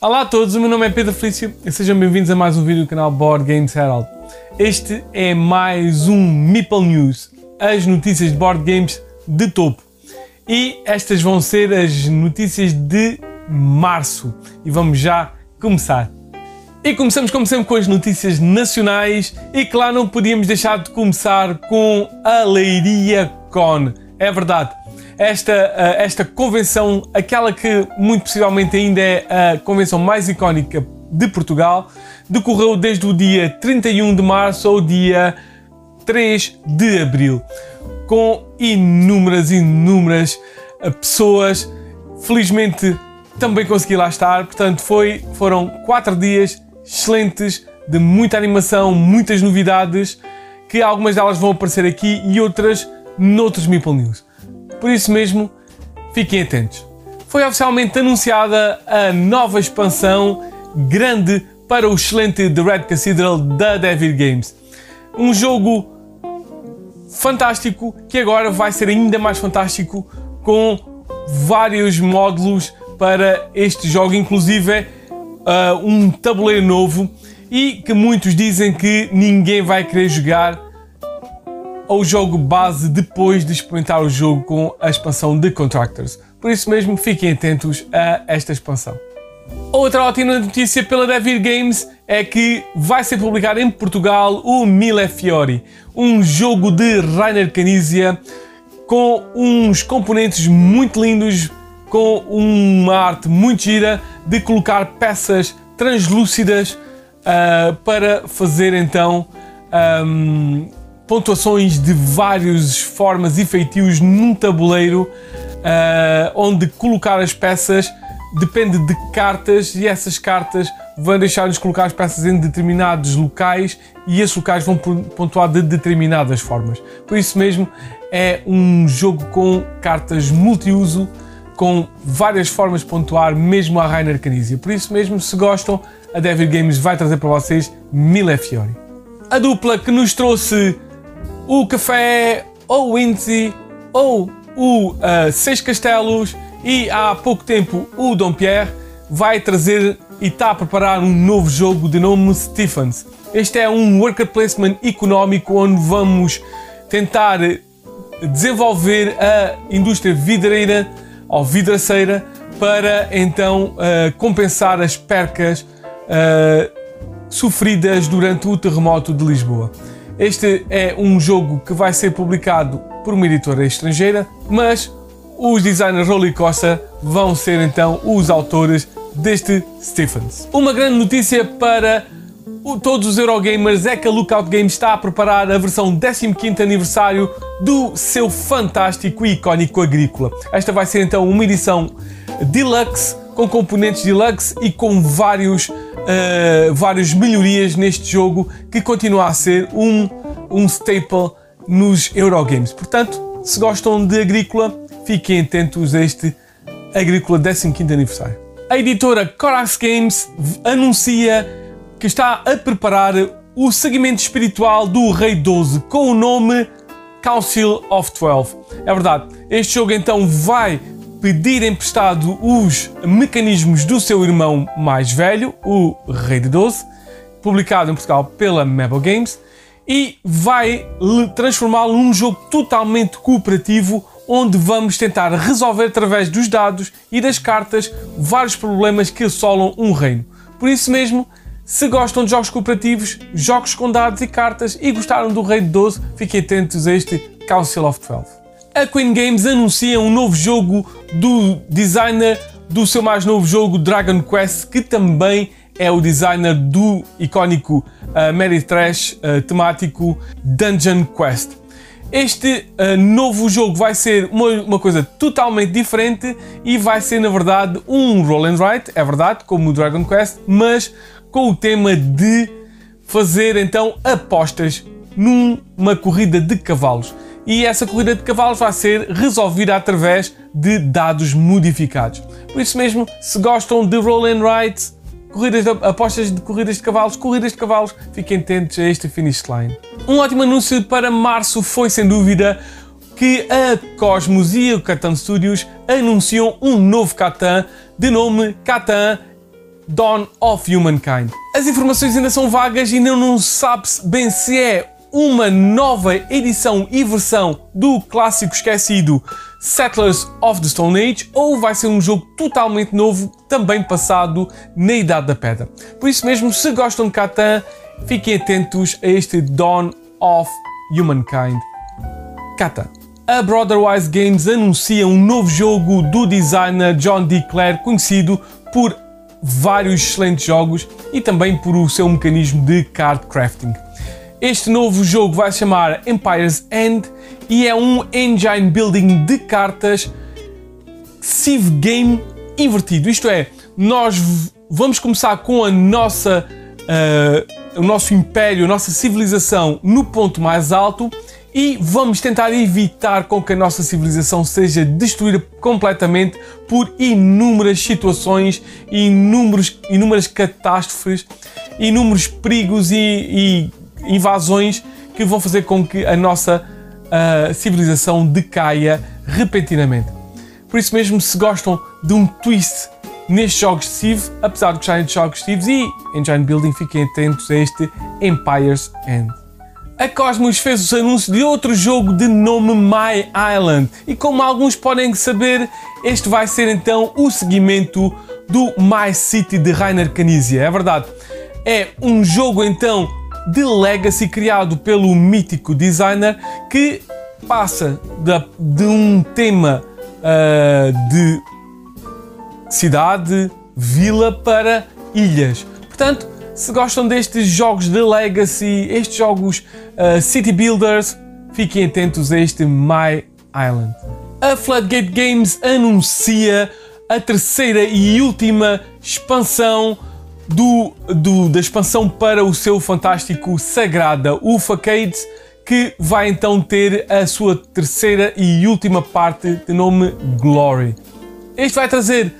Olá a todos, o meu nome é Pedro Felício e sejam bem-vindos a mais um vídeo do canal Board Games Herald. Este é mais um Meeple News, as notícias de board games de topo. E estas vão ser as notícias de março. E vamos já começar. E começamos como sempre com as notícias nacionais e claro não podíamos deixar de começar com a Leiria Con. É verdade, esta, eh, esta convenção, aquela que muito possivelmente ainda é a convenção mais icónica de Portugal, decorreu desde o dia 31 de março ao dia 3 de abril, com inúmeras, inúmeras eh, pessoas. Felizmente também consegui lá estar, portanto foi, foram quatro dias excelentes, de muita animação, muitas novidades, que algumas delas vão aparecer aqui e outras noutros Meeple News. Por isso mesmo, fiquem atentos. Foi oficialmente anunciada a nova expansão grande para o excelente The Red Cathedral da David Games. Um jogo fantástico que agora vai ser ainda mais fantástico com vários módulos para este jogo, inclusive uh, um tabuleiro novo e que muitos dizem que ninguém vai querer jogar ao jogo base depois de experimentar o jogo com a expansão de Contractors. Por isso mesmo, fiquem atentos a esta expansão. Outra ótima notícia pela David Games é que vai ser publicado em Portugal o Mille Fiori, um jogo de Rainer Canizia com uns componentes muito lindos, com uma arte muito gira de colocar peças translúcidas uh, para fazer então um, pontuações de várias formas e feitios num tabuleiro uh, onde colocar as peças depende de cartas e essas cartas vão deixar-nos colocar as peças em determinados locais e esses locais vão pontuar de determinadas formas. Por isso mesmo é um jogo com cartas multiuso com várias formas de pontuar, mesmo a Rainer Canizia. Por isso mesmo, se gostam, a David Games vai trazer para vocês Mille Fiori. A dupla que nos trouxe o Café, ou o Índice, ou o uh, Seis Castelos e há pouco tempo o Dom Pierre vai trazer e está a preparar um novo jogo de nome Stephens. Este é um worker placement económico onde vamos tentar desenvolver a indústria vidreira ou vidraceira para então uh, compensar as percas uh, sofridas durante o terremoto de Lisboa. Este é um jogo que vai ser publicado por uma editora estrangeira, mas os designers Rolly Costa vão ser então os autores deste Stephens. Uma grande notícia para todos os Eurogamers é que a Lookout Games está a preparar a versão 15º aniversário do seu fantástico e icónico Agrícola. Esta vai ser então uma edição deluxe com componentes deluxe e com vários, uh, várias melhorias neste jogo que continua a ser um, um staple nos Eurogames. Portanto, se gostam de Agrícola, fiquem atentos a este Agrícola 15 aniversário. A editora Corax Games anuncia que está a preparar o segmento espiritual do Rei 12 com o nome Council of Twelve. É verdade, este jogo então vai pedir emprestado os mecanismos do seu irmão mais velho, o Rei de 12, publicado em Portugal pela Mabel Games, e vai transformá-lo num jogo totalmente cooperativo onde vamos tentar resolver através dos dados e das cartas vários problemas que assolam um reino. Por isso mesmo, se gostam de jogos cooperativos, jogos com dados e cartas e gostaram do Rei de 12, fiquem atentos a este Council of Twelve a Queen Games anuncia um novo jogo do designer do seu mais novo jogo Dragon Quest, que também é o designer do icónico uh, Mary Trash uh, temático Dungeon Quest. Este uh, novo jogo vai ser uma, uma, coisa totalmente diferente e vai ser, na verdade, um roll and write, é verdade, como o Dragon Quest, mas com o tema de fazer então apostas numa corrida de cavalos e essa corrida de cavalos vai ser resolvida através de dados modificados. Por isso mesmo, se gostam de roll and rides, corridas de, apostas de corridas de cavalos, corridas de cavalos, fiquem atentos a este finish line. Um ótimo anúncio para março foi sem dúvida que a Cosmos e o Catan Studios anunciam um novo Catan de nome Catan Dawn of Humankind. As informações ainda são vagas e ainda não sabe-se bem se é uma nova edição e versão do clássico esquecido Settlers of the Stone Age ou vai ser um jogo totalmente novo, também passado na Idade da Pedra. Por isso mesmo, se gostam de Catan, fiquem atentos a este Dawn of Humankind. Catan. A Brotherwise Games anuncia um novo jogo do designer John D. Clare, conhecido por vários excelentes jogos e também por o seu mecanismo de card crafting. Este novo jogo vai se chamar Empire's End e é um engine building de cartas Civ Game invertido. Isto é, nós vamos começar com a nossa, uh, o nosso império, a nossa civilização no ponto mais alto e vamos tentar evitar com que a nossa civilização seja destruída completamente por inúmeras situações, inúmeros, inúmeras catástrofes, inúmeros perigos e, e invasões que vão fazer com que a nossa uh, civilização decaia repentinamente. Por isso mesmo, se gostam de um twist nestes jogos de Civ, apesar de gostarem de jogos de e Engine Building, fiquem atentos a este Empire's End. A Cosmos fez o anúncio de outro jogo de nome My Island e como alguns podem saber, este vai ser então o seguimento do My City de Rainer Knizia. É verdade, é um jogo então de legacy criado pelo mítico designer que passa de, de um tema uh, de cidade, vila para ilhas. Portanto, se gostam destes jogos de legacy, estes jogos uh, city builders, fiquem atentos a este My Island. A Floodgate Games anuncia a terceira e última expansão do, do, da expansão para o seu fantástico Sagrada Ufacades, que vai então ter a sua terceira e última parte de nome Glory. Este vai trazer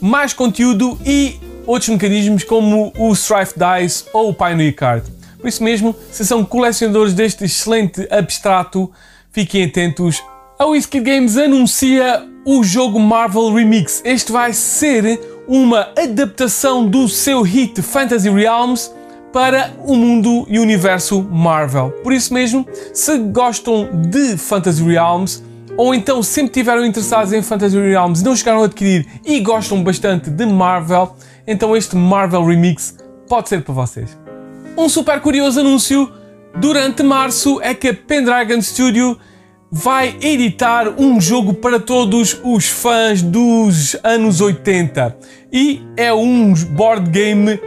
mais conteúdo e outros mecanismos como o Strife Dice ou o Pioneer Card. Por isso mesmo, se são colecionadores deste excelente abstrato, fiquem atentos. A Whiskey Games anuncia o jogo Marvel Remix. Este vai ser uma adaptação do seu hit Fantasy Realms para o mundo e universo Marvel. Por isso mesmo, se gostam de Fantasy Realms ou então sempre tiveram interessados em Fantasy Realms e não chegaram a adquirir e gostam bastante de Marvel, então este Marvel Remix pode ser para vocês. Um super curioso anúncio durante março é que a Pendragon Studio vai editar um jogo para todos os fãs dos anos 80 e é um board game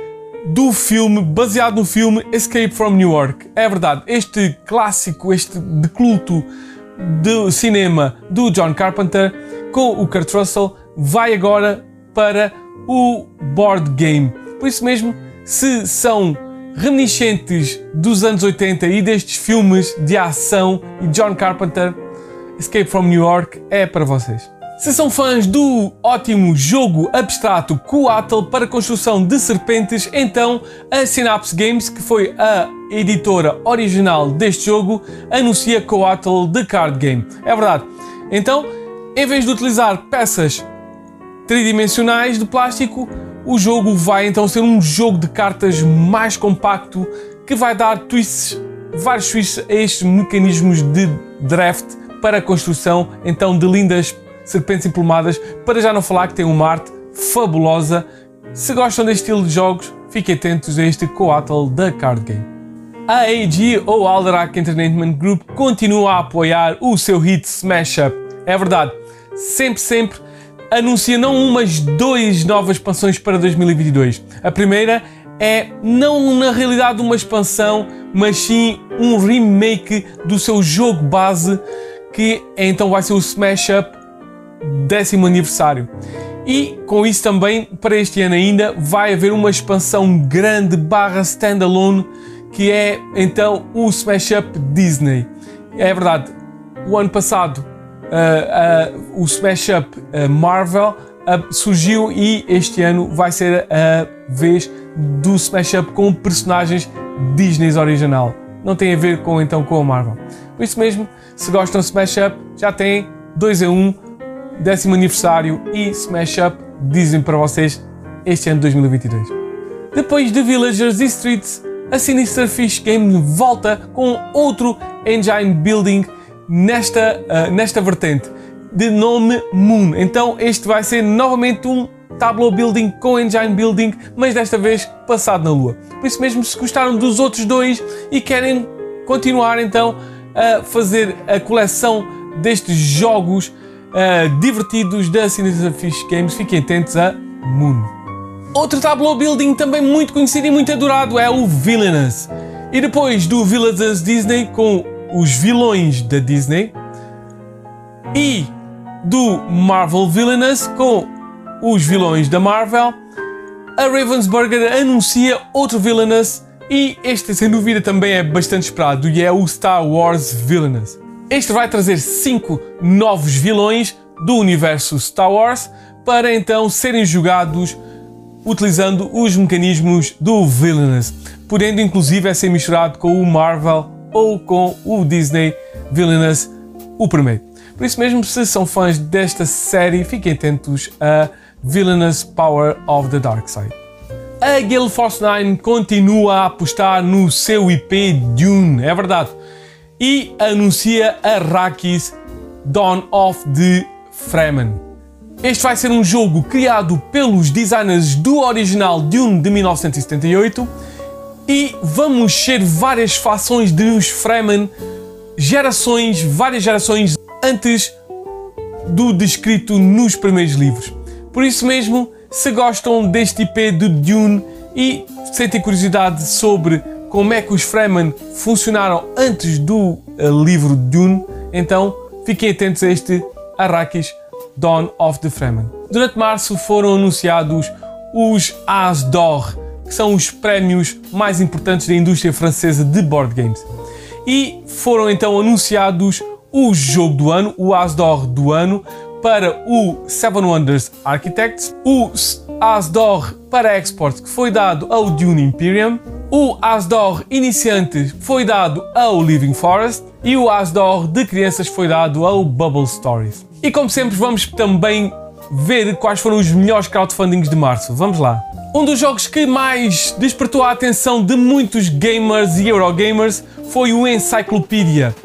do filme, baseado no filme Escape from New York. É verdade, este clássico, este de do cinema do John Carpenter com o Kurt Russell vai agora para o board game. Por isso mesmo, se são reminiscentes dos anos 80 e destes filmes de ação e John Carpenter, Escape from New York é para vocês. Se são fãs do ótimo jogo abstrato Coatl para construção de serpentes, então a Synapse Games, que foi a editora original deste jogo, anuncia Coatl The Card Game. É verdade. Então, em vez de utilizar peças tridimensionais de plástico, o jogo vai então ser um jogo de cartas mais compacto que vai dar twists, vários twists a estes mecanismos de draft para a construção então de lindas serpentes emplumadas, para já não falar que tem uma arte fabulosa. Se gostam deste estilo de jogos, fiquem atentos a este Coatl da Card Game. A AEG ou Alderac Entertainment Group continua a apoiar o seu hit Smash Up. É verdade, sempre, sempre anuncia não uma, mas duas novas expansões para 2022. A primeira é não na realidade uma expansão, mas sim um remake do seu jogo base, que então vai ser o Smash Up décimo aniversário. E com isso também, para este ano ainda, vai haver uma expansão grande barra standalone, que é então o Smash Up Disney. É verdade, o ano passado uh, uh, o Smash Up uh, Marvel surgiu e este ano vai ser a vez do Smash Up com personagens Disney original. Não tem a ver com então com a Marvel. Por isso mesmo, se gostam de Smash Up, já tem 2 a 1, um, décimo aniversário e Smash Up dizem para vocês este ano de 2022. Depois de Villagers e Streets, a Sinister Fish Game volta com outro engine building nesta, uh, nesta vertente, de nome Moon. Então este vai ser novamente um Tableau Building com Engine Building, mas desta vez passado na Lua. Por isso mesmo, se gostaram dos outros dois e querem continuar então a fazer a coleção destes jogos uh, divertidos da Sinister Fish Games, fiquem atentos a Moon. Outro Tableau Building também muito conhecido e muito adorado é o Villainous. E depois do Villainous Disney com os vilões da Disney e do Marvel Villainous com os vilões da Marvel, a Ravensburger anuncia outro Villainous e este sem dúvida também é bastante esperado e é o Star Wars Villainous. Este vai trazer 5 novos vilões do universo Star Wars para então serem jogados utilizando os mecanismos do Villainous, podendo inclusive ser misturado com o Marvel ou com o Disney Villainous, o primeiro. Por isso mesmo, se são fãs desta série, fiquem atentos a Villainous Power of the Dark Side. A Gale Force 9 continua a apostar no seu IP Dune, é verdade, e anuncia Arrakis Dawn of the Fremen. Este vai ser um jogo criado pelos designers do original Dune de 1978 e vamos ser várias fações dos Fremen, gerações, várias gerações antes do descrito nos primeiros livros. Por isso mesmo, se gostam deste IP de Dune e sentem curiosidade sobre como é que os Fremen funcionaram antes do uh, livro Dune, então fiquem atentos a este Arrakis Dawn of the Fremen. Durante março foram anunciados os As d'Or, que são os prémios mais importantes da indústria francesa de board games. E foram então anunciados o jogo do ano, o As d'Or do ano, para o Seven Wonders Architects, o As d'Or para Export, que foi dado ao Dune Imperium, o As d'Or Iniciante foi dado ao Living Forest e o As d'Or de Crianças foi dado ao Bubble Stories. E como sempre, vamos também ver quais foram os melhores crowdfundings de março. Vamos lá. Um dos jogos que mais despertou a atenção de muitos gamers e Eurogamers foi o Encyclopedia.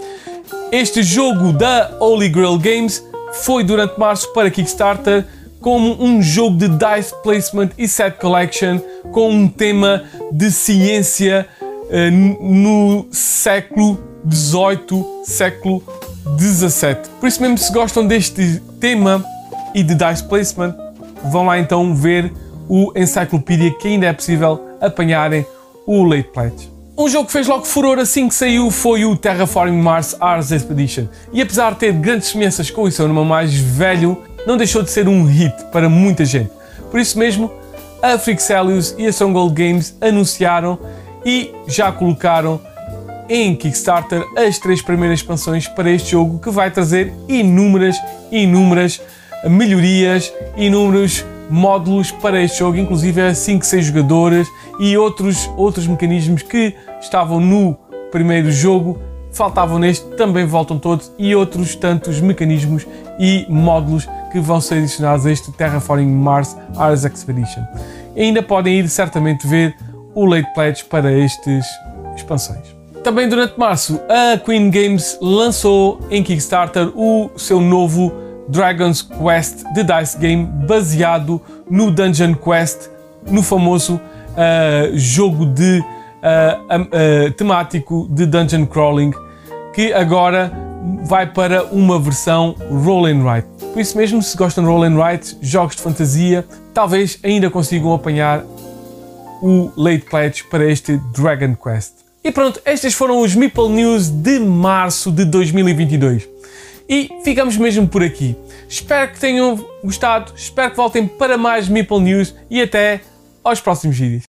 Este jogo da Holy Grail Games foi durante março para Kickstarter como um jogo de dice placement e set collection com um tema de ciência uh, no século XVIII, século XVII. Por isso mesmo, se gostam deste tema e de dice placement, vão lá então ver o Encyclopedia que ainda é possível apanharem o Late Pledge. Um jogo que fez logo furor assim que saiu foi o Terraforming Mars Ars Expedition. E apesar de ter grandes semelhanças com o seu nome mais velho, não deixou de ser um hit para muita gente. Por isso mesmo, a Frixelius e a Stronghold Games anunciaram e já colocaram em Kickstarter as três primeiras expansões para este jogo que vai trazer inúmeras, inúmeras melhorias, inúmeros módulos para este jogo, inclusive a 5, 6 jogadores e outros, outros mecanismos que estavam no primeiro jogo, faltavam neste, também voltam todos e outros tantos mecanismos e módulos que vão ser adicionados a este Terraforming Mars Ars Expedition. E ainda podem ir certamente ver o Late Pledge para estas expansões. Também durante março, a Queen Games lançou em Kickstarter o seu novo Dragon's Quest de Dice Game baseado no Dungeon Quest, no famoso uh, jogo de uh, uh, temático de dungeon crawling que agora vai para uma versão roll and write. Por isso mesmo, se gostam de roll and write, jogos de fantasia, talvez ainda consigam apanhar o Late Pledge para este Dragon Quest. E pronto, estas foram os Meeple News de março de 2022. E ficamos mesmo por aqui. Espero que tenham gostado, espero que voltem para mais Meeple News e até aos próximos vídeos.